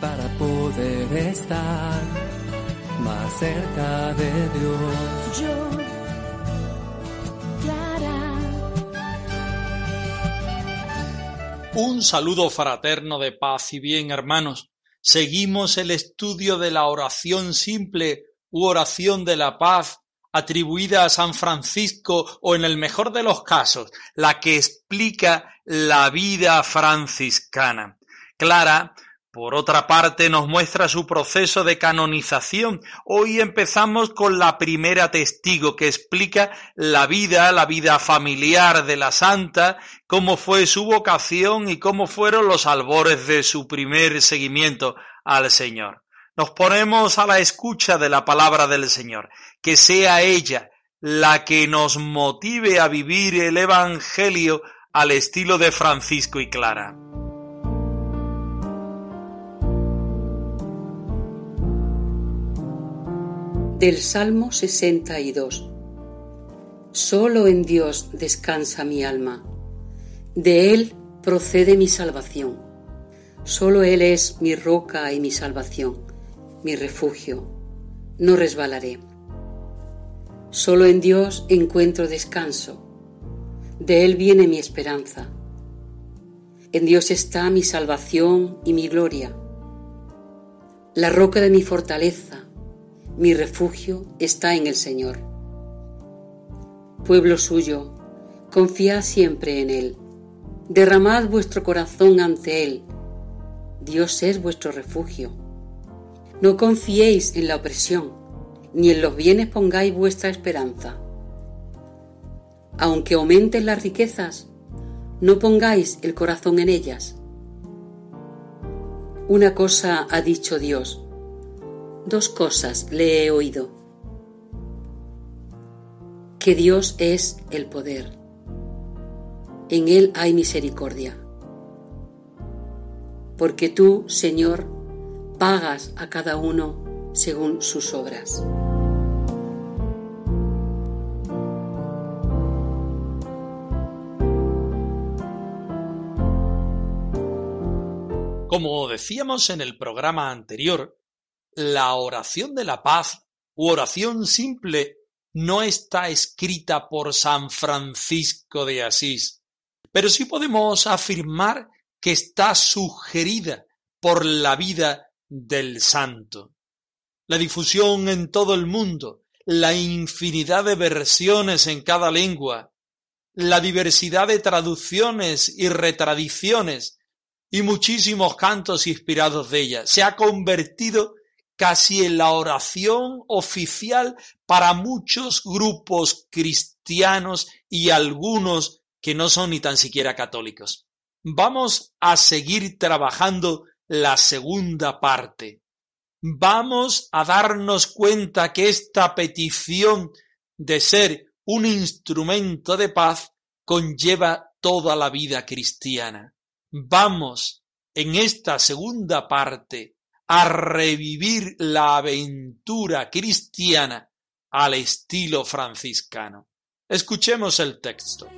Para poder estar más cerca de Dios. Yo, Clara, Un saludo fraterno de paz y bien, hermanos. Seguimos el estudio de la oración simple u oración de la paz atribuida a San Francisco o en el mejor de los casos, la que explica la vida franciscana. Clara, por otra parte, nos muestra su proceso de canonización. Hoy empezamos con la primera testigo que explica la vida, la vida familiar de la santa, cómo fue su vocación y cómo fueron los albores de su primer seguimiento al Señor. Nos ponemos a la escucha de la palabra del Señor. Que sea ella la que nos motive a vivir el Evangelio al estilo de Francisco y Clara. Del Salmo 62 Solo en Dios descansa mi alma, de Él procede mi salvación. Solo Él es mi roca y mi salvación, mi refugio. No resbalaré. Solo en Dios encuentro descanso, de Él viene mi esperanza. En Dios está mi salvación y mi gloria. La roca de mi fortaleza, mi refugio está en el Señor. Pueblo suyo, confiad siempre en Él. Derramad vuestro corazón ante Él. Dios es vuestro refugio. No confiéis en la opresión, ni en los bienes pongáis vuestra esperanza. Aunque aumenten las riquezas, no pongáis el corazón en ellas. Una cosa ha dicho Dios, dos cosas le he oído. Que Dios es el poder. En Él hay misericordia. Porque tú, Señor, pagas a cada uno según sus obras. Como decíamos en el programa anterior, la oración de la paz u oración simple no está escrita por San Francisco de Asís, pero sí podemos afirmar que está sugerida por la vida del santo. La difusión en todo el mundo, la infinidad de versiones en cada lengua, la diversidad de traducciones y retradiciones y muchísimos cantos inspirados de ella se ha convertido casi en la oración oficial para muchos grupos cristianos y algunos que no son ni tan siquiera católicos. Vamos a seguir trabajando la segunda parte. Vamos a darnos cuenta que esta petición de ser un instrumento de paz conlleva toda la vida cristiana. Vamos en esta segunda parte a revivir la aventura cristiana al estilo franciscano. Escuchemos el texto.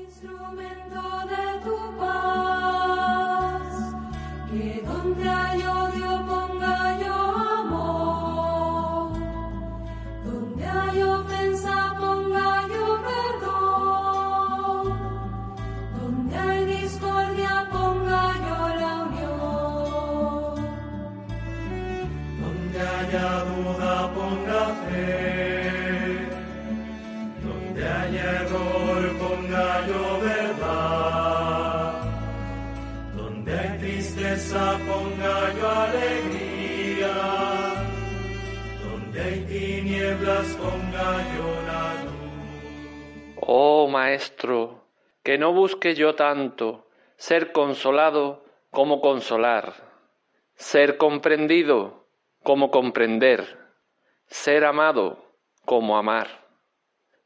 Oh Maestro, que no busque yo tanto, ser consolado como consolar, ser comprendido como comprender, ser amado como amar.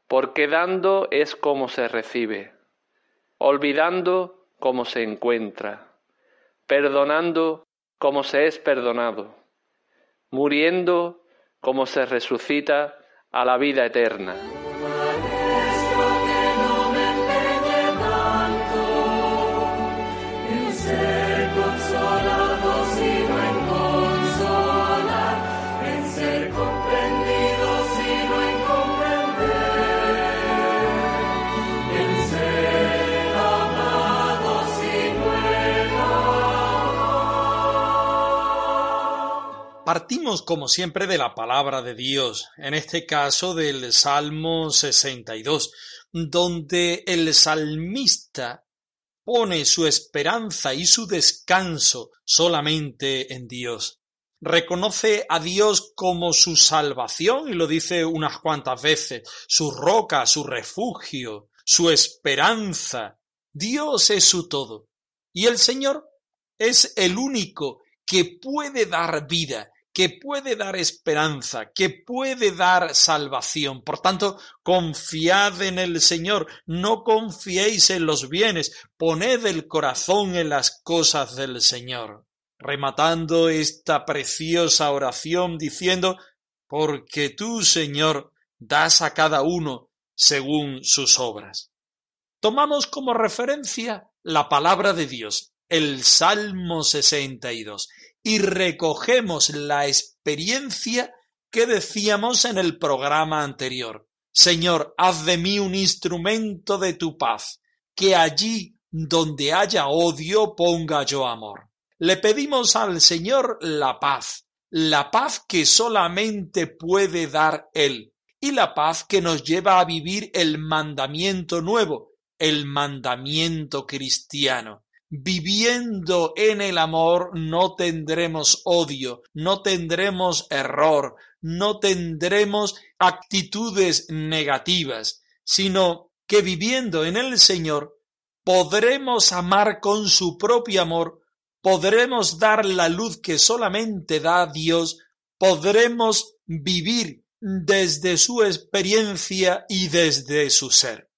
Porque dando es como se recibe, olvidando como se encuentra, perdonando como se es perdonado, muriendo como se resucita a la vida eterna. Partimos como siempre de la palabra de Dios, en este caso del Salmo 62, donde el salmista pone su esperanza y su descanso solamente en Dios. Reconoce a Dios como su salvación y lo dice unas cuantas veces, su roca, su refugio, su esperanza. Dios es su todo. Y el Señor es el único que puede dar vida, que puede dar esperanza, que puede dar salvación. Por tanto, confiad en el Señor, no confiéis en los bienes, poned el corazón en las cosas del Señor. Rematando esta preciosa oración diciendo, porque tú, Señor, das a cada uno según sus obras. Tomamos como referencia la palabra de Dios, el Salmo 62, y recogemos la experiencia que decíamos en el programa anterior. Señor, haz de mí un instrumento de tu paz, que allí donde haya odio ponga yo amor. Le pedimos al Señor la paz, la paz que solamente puede dar Él, y la paz que nos lleva a vivir el mandamiento nuevo, el mandamiento cristiano. Viviendo en el amor no tendremos odio, no tendremos error, no tendremos actitudes negativas, sino que viviendo en el Señor podremos amar con su propio amor, podremos dar la luz que solamente da Dios, podremos vivir desde su experiencia y desde su ser.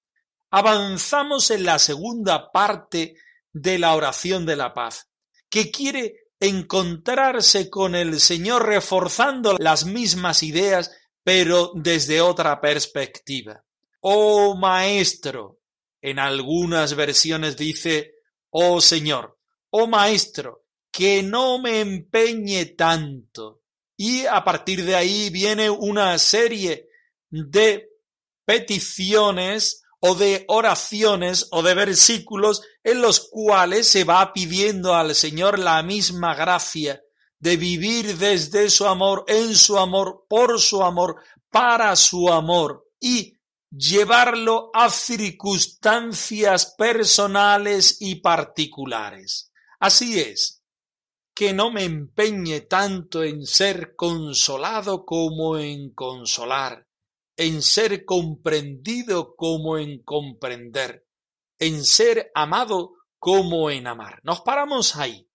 Avanzamos en la segunda parte de la oración de la paz, que quiere encontrarse con el Señor reforzando las mismas ideas, pero desde otra perspectiva. Oh Maestro, en algunas versiones dice, oh Señor, oh Maestro, que no me empeñe tanto. Y a partir de ahí viene una serie de peticiones o de oraciones o de versículos en los cuales se va pidiendo al Señor la misma gracia de vivir desde su amor, en su amor, por su amor, para su amor y llevarlo a circunstancias personales y particulares. Así es, que no me empeñe tanto en ser consolado como en consolar, en ser comprendido como en comprender, en ser amado como en amar. Nos paramos ahí.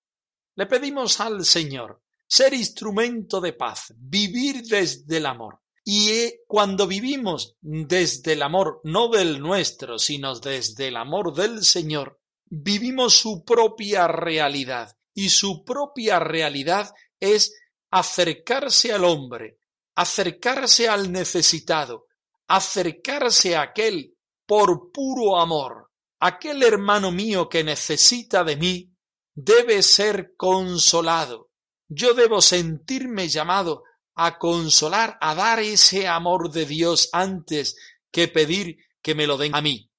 Le pedimos al Señor ser instrumento de paz, vivir desde el amor. Y eh, cuando vivimos desde el amor, no del nuestro, sino desde el amor del Señor, vivimos su propia realidad. Y su propia realidad es acercarse al hombre, acercarse al necesitado, acercarse a aquel por puro amor. Aquel hermano mío que necesita de mí debe ser consolado. Yo debo sentirme llamado a consolar, a dar ese amor de Dios antes que pedir que me lo den a mí.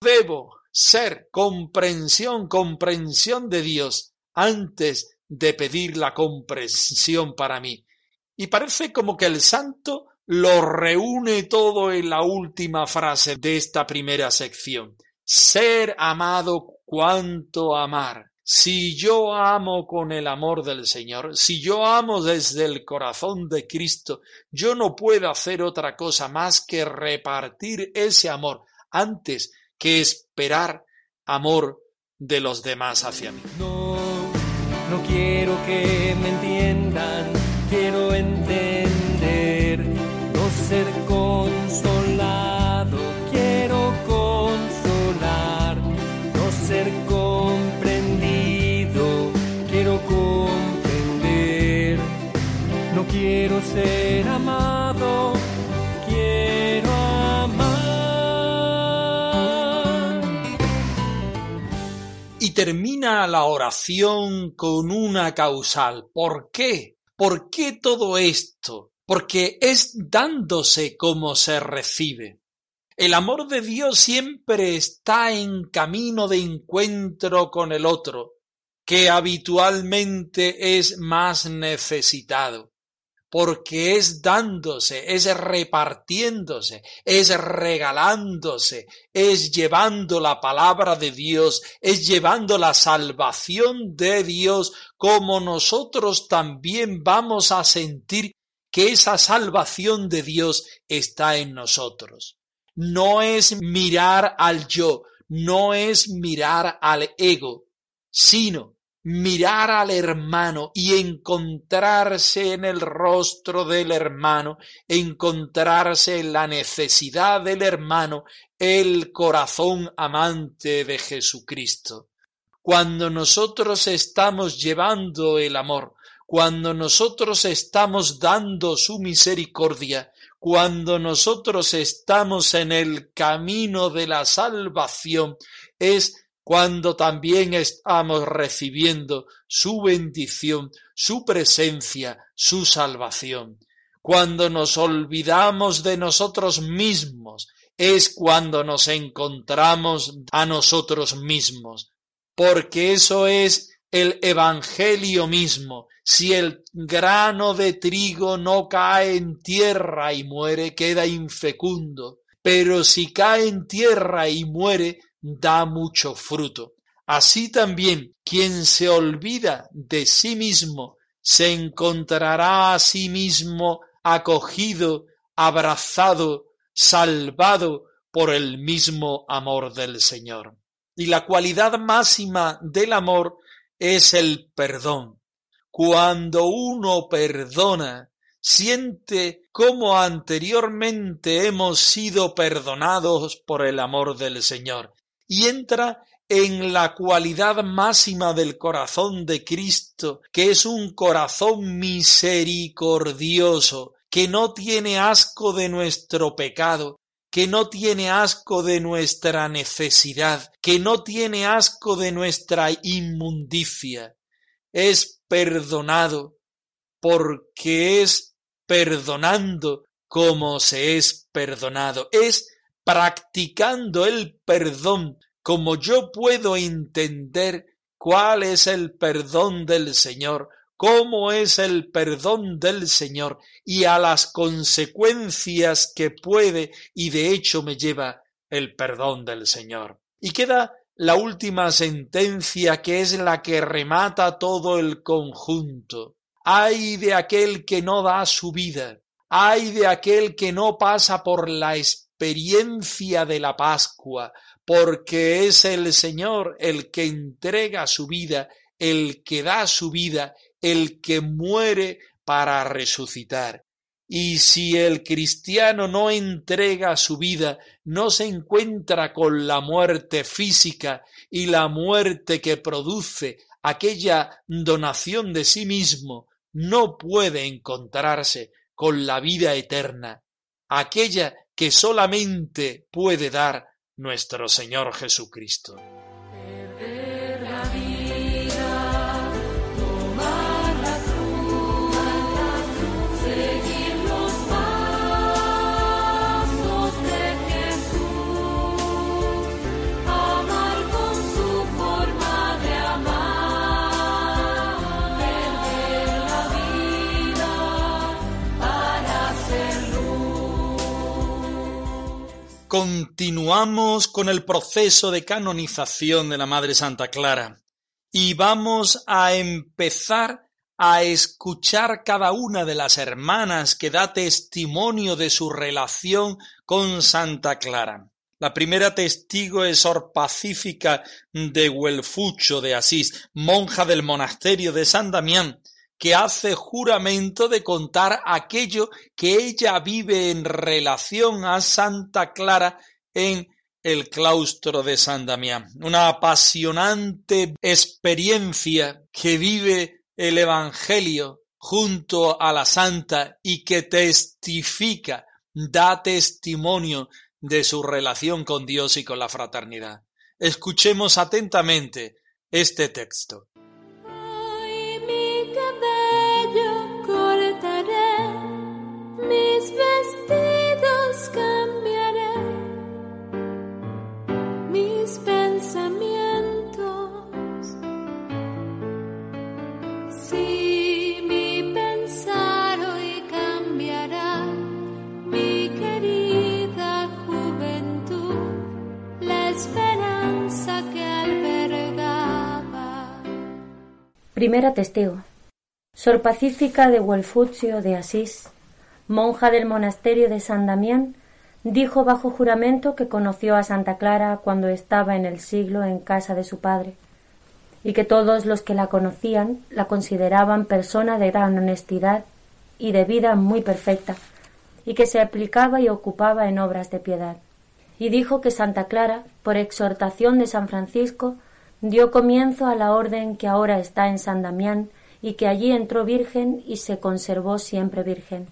Debo ser comprensión, comprensión de Dios antes de pedir la comprensión para mí. Y parece como que el santo lo reúne todo en la última frase de esta primera sección. Ser amado cuanto amar. Si yo amo con el amor del Señor, si yo amo desde el corazón de Cristo, yo no puedo hacer otra cosa más que repartir ese amor antes que esperar amor de los demás hacia mí. No, quiero que me entiendan, quiero ser amado, quiero amar. Y termina la oración con una causal. ¿Por qué? ¿Por qué todo esto? Porque es dándose como se recibe. El amor de Dios siempre está en camino de encuentro con el otro, que habitualmente es más necesitado porque es dándose, es repartiéndose, es regalándose, es llevando la palabra de Dios, es llevando la salvación de Dios, como nosotros también vamos a sentir que esa salvación de Dios está en nosotros. No es mirar al yo, no es mirar al ego, sino mirar al hermano y encontrarse en el rostro del hermano, encontrarse en la necesidad del hermano, el corazón amante de Jesucristo. Cuando nosotros estamos llevando el amor, cuando nosotros estamos dando su misericordia, cuando nosotros estamos en el camino de la salvación, es cuando también estamos recibiendo su bendición, su presencia, su salvación. Cuando nos olvidamos de nosotros mismos, es cuando nos encontramos a nosotros mismos, porque eso es el Evangelio mismo. Si el grano de trigo no cae en tierra y muere, queda infecundo, pero si cae en tierra y muere, da mucho fruto. Así también quien se olvida de sí mismo se encontrará a sí mismo acogido, abrazado, salvado por el mismo amor del Señor. Y la cualidad máxima del amor es el perdón. Cuando uno perdona, siente como anteriormente hemos sido perdonados por el amor del Señor y entra en la cualidad máxima del corazón de Cristo, que es un corazón misericordioso, que no tiene asco de nuestro pecado, que no tiene asco de nuestra necesidad, que no tiene asco de nuestra inmundicia. Es perdonado porque es perdonando como se es perdonado. Es practicando el perdón, como yo puedo entender cuál es el perdón del Señor, cómo es el perdón del Señor y a las consecuencias que puede y de hecho me lleva el perdón del Señor. Y queda la última sentencia que es la que remata todo el conjunto. Ay de aquel que no da su vida, ay de aquel que no pasa por la experiencia de la Pascua, porque es el Señor el que entrega su vida, el que da su vida, el que muere para resucitar. Y si el cristiano no entrega su vida, no se encuentra con la muerte física y la muerte que produce aquella donación de sí mismo, no puede encontrarse con la vida eterna, aquella que solamente puede dar nuestro Señor Jesucristo. Continuamos con el proceso de canonización de la Madre Santa Clara y vamos a empezar a escuchar cada una de las hermanas que da testimonio de su relación con Santa Clara. La primera testigo es Sor Pacífica de Huelfucho de Asís, monja del monasterio de San Damián, que hace juramento de contar aquello que ella vive en relación a Santa Clara en el claustro de San Damián. Una apasionante experiencia que vive el Evangelio junto a la Santa y que testifica, da testimonio de su relación con Dios y con la fraternidad. Escuchemos atentamente este texto. Primera testigo. Sor Pacífica de Huelfucio de Asís, monja del monasterio de San Damián, dijo bajo juramento que conoció a Santa Clara cuando estaba en el siglo en casa de su padre, y que todos los que la conocían la consideraban persona de gran honestidad y de vida muy perfecta, y que se aplicaba y ocupaba en obras de piedad. Y dijo que Santa Clara, por exhortación de San Francisco, dio comienzo a la orden que ahora está en San Damián y que allí entró virgen y se conservó siempre virgen.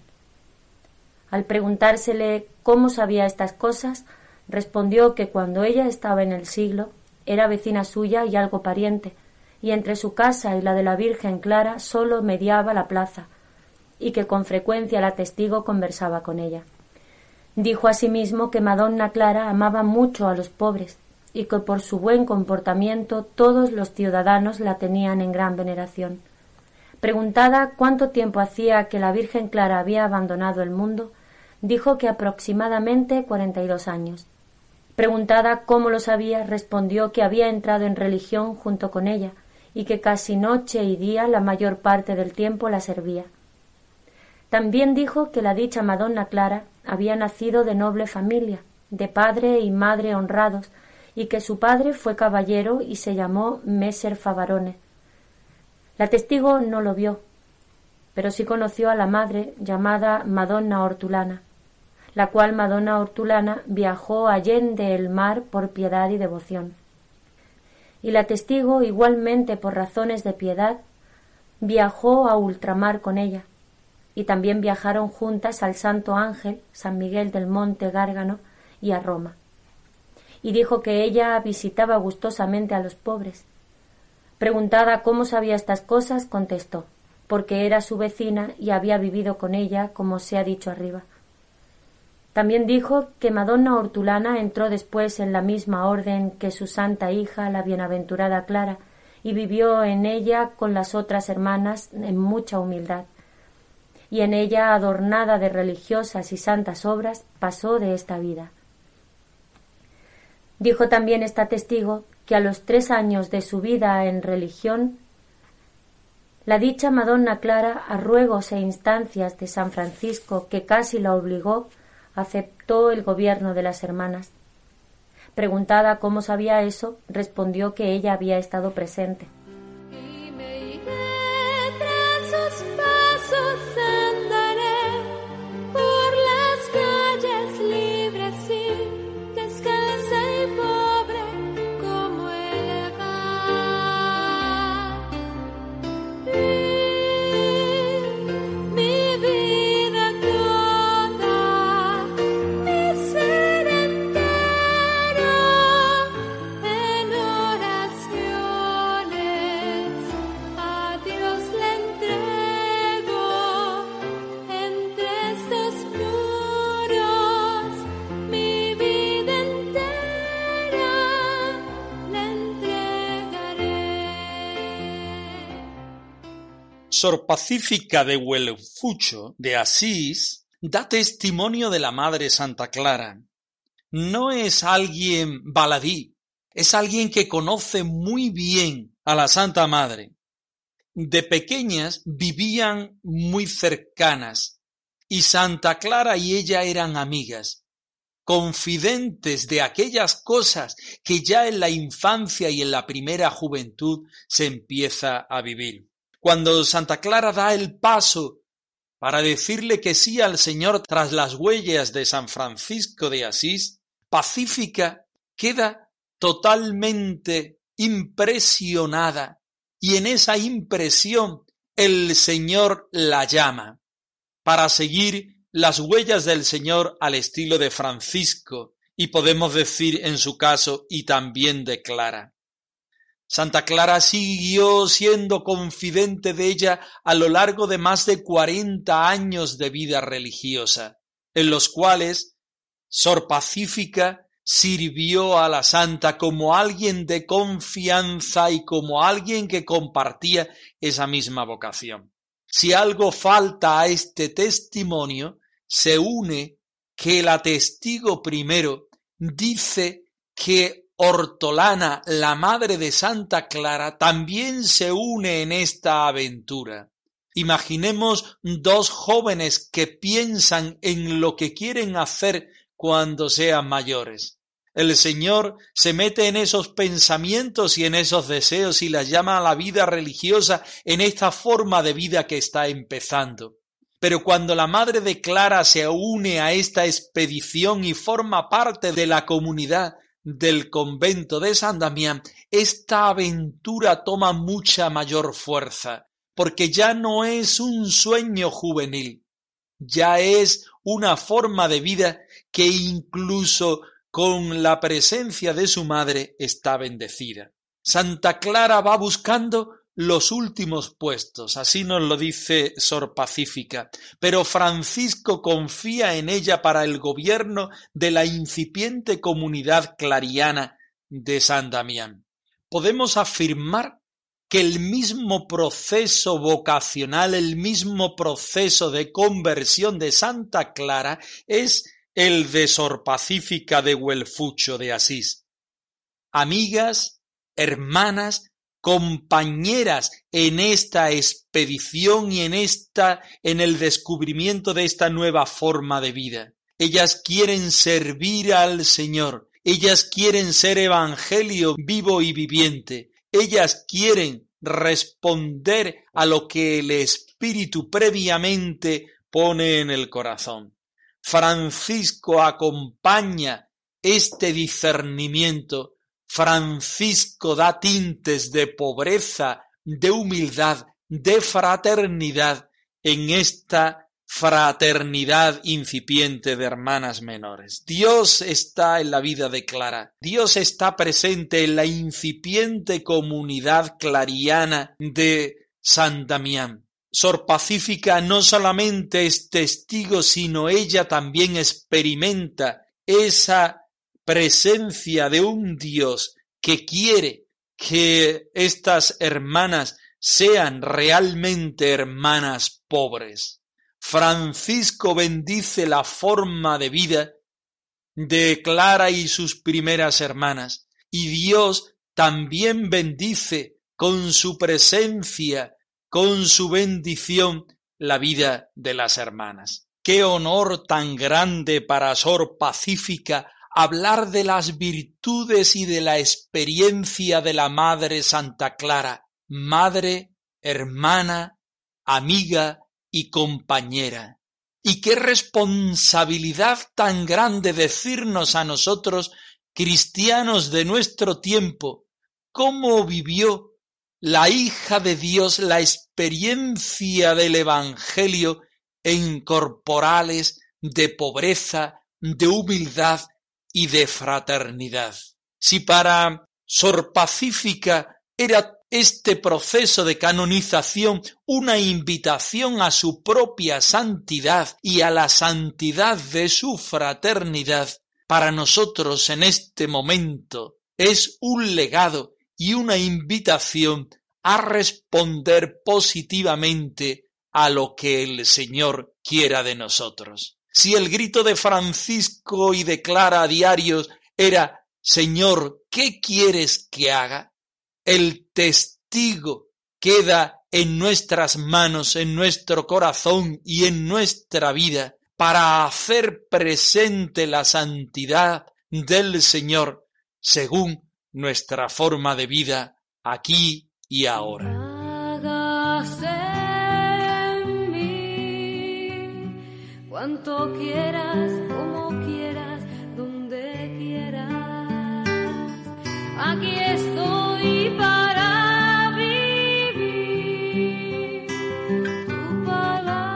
Al preguntársele cómo sabía estas cosas, respondió que cuando ella estaba en el siglo era vecina suya y algo pariente, y entre su casa y la de la Virgen Clara sólo mediaba la plaza, y que con frecuencia la testigo conversaba con ella. Dijo asimismo que Madonna Clara amaba mucho a los pobres, y que por su buen comportamiento todos los ciudadanos la tenían en gran veneración. Preguntada cuánto tiempo hacía que la Virgen Clara había abandonado el mundo, dijo que aproximadamente cuarenta y dos años. Preguntada cómo lo sabía, respondió que había entrado en religión junto con ella y que casi noche y día la mayor parte del tiempo la servía. También dijo que la dicha Madonna Clara había nacido de noble familia, de padre y madre honrados, y que su padre fue caballero y se llamó Messer Favarone. La testigo no lo vio, pero sí conoció a la madre llamada Madonna Hortulana, la cual Madonna Hortulana viajó allende el mar por piedad y devoción. Y la testigo, igualmente por razones de piedad, viajó a ultramar con ella, y también viajaron juntas al Santo Ángel, San Miguel del Monte Gárgano, y a Roma. Y dijo que ella visitaba gustosamente a los pobres. Preguntada cómo sabía estas cosas, contestó porque era su vecina y había vivido con ella, como se ha dicho arriba. También dijo que Madonna Hortulana entró después en la misma orden que su santa hija, la bienaventurada Clara, y vivió en ella con las otras hermanas en mucha humildad. Y en ella, adornada de religiosas y santas obras, pasó de esta vida. Dijo también esta testigo que a los tres años de su vida en religión la dicha Madonna Clara, a ruegos e instancias de San Francisco, que casi la obligó, aceptó el gobierno de las hermanas. Preguntada cómo sabía eso, respondió que ella había estado presente. Sor Pacífica de Huelfucho de Asís da testimonio de la Madre Santa Clara. No es alguien baladí, es alguien que conoce muy bien a la Santa Madre. De pequeñas vivían muy cercanas y Santa Clara y ella eran amigas. confidentes de aquellas cosas que ya en la infancia y en la primera juventud se empieza a vivir. Cuando Santa Clara da el paso para decirle que sí al Señor tras las huellas de San Francisco de Asís, pacífica queda totalmente impresionada y en esa impresión el Señor la llama para seguir las huellas del Señor al estilo de Francisco y podemos decir en su caso y también de Clara. Santa Clara siguió siendo confidente de ella a lo largo de más de cuarenta años de vida religiosa, en los cuales Sor Pacífica sirvió a la santa como alguien de confianza y como alguien que compartía esa misma vocación. Si algo falta a este testimonio, se une que la testigo primero dice que Hortolana, la madre de Santa Clara, también se une en esta aventura. Imaginemos dos jóvenes que piensan en lo que quieren hacer cuando sean mayores. El Señor se mete en esos pensamientos y en esos deseos y las llama a la vida religiosa en esta forma de vida que está empezando. Pero cuando la madre de Clara se une a esta expedición y forma parte de la comunidad, del convento de San Damián, esta aventura toma mucha mayor fuerza, porque ya no es un sueño juvenil, ya es una forma de vida que incluso con la presencia de su madre está bendecida. Santa Clara va buscando los últimos puestos, así nos lo dice Sor Pacífica, pero Francisco confía en ella para el gobierno de la incipiente comunidad clariana de San Damián. Podemos afirmar que el mismo proceso vocacional, el mismo proceso de conversión de Santa Clara es el de Sor Pacífica de Huelfucho de Asís. Amigas, hermanas, compañeras en esta expedición y en esta en el descubrimiento de esta nueva forma de vida. Ellas quieren servir al Señor, ellas quieren ser evangelio vivo y viviente, ellas quieren responder a lo que el Espíritu previamente pone en el corazón. Francisco acompaña este discernimiento Francisco da tintes de pobreza, de humildad, de fraternidad en esta fraternidad incipiente de hermanas menores. Dios está en la vida de Clara, Dios está presente en la incipiente comunidad clariana de San Damián. Sor Pacífica no solamente es testigo, sino ella también experimenta esa presencia de un Dios que quiere que estas hermanas sean realmente hermanas pobres. Francisco bendice la forma de vida de Clara y sus primeras hermanas, y Dios también bendice con su presencia, con su bendición, la vida de las hermanas. Qué honor tan grande para Sor Pacífica hablar de las virtudes y de la experiencia de la Madre Santa Clara, madre, hermana, amiga y compañera. Y qué responsabilidad tan grande decirnos a nosotros, cristianos de nuestro tiempo, cómo vivió la hija de Dios la experiencia del Evangelio en corporales de pobreza, de humildad, y de fraternidad. Si para Sor Pacífica era este proceso de canonización una invitación a su propia santidad y a la santidad de su fraternidad, para nosotros en este momento es un legado y una invitación a responder positivamente a lo que el Señor quiera de nosotros. Si el grito de Francisco y de Clara a diarios era Señor, ¿qué quieres que haga? El testigo queda en nuestras manos, en nuestro corazón y en nuestra vida para hacer presente la santidad del Señor según nuestra forma de vida aquí y ahora. Cuanto quieras, como quieras, donde quieras. Aquí estoy para vivir tu palabra.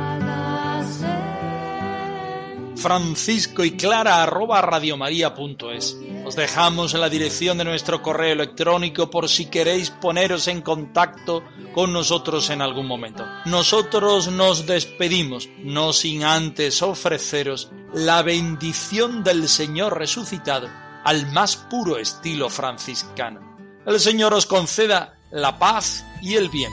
Hágase Francisco y Clara arroba radiomaria.es. Os dejamos en la dirección de nuestro correo electrónico por si queréis poneros en contacto con nosotros en algún momento. Nosotros nos despedimos, no sin antes ofreceros la bendición del Señor resucitado al más puro estilo franciscano. El Señor os conceda la paz y el bien.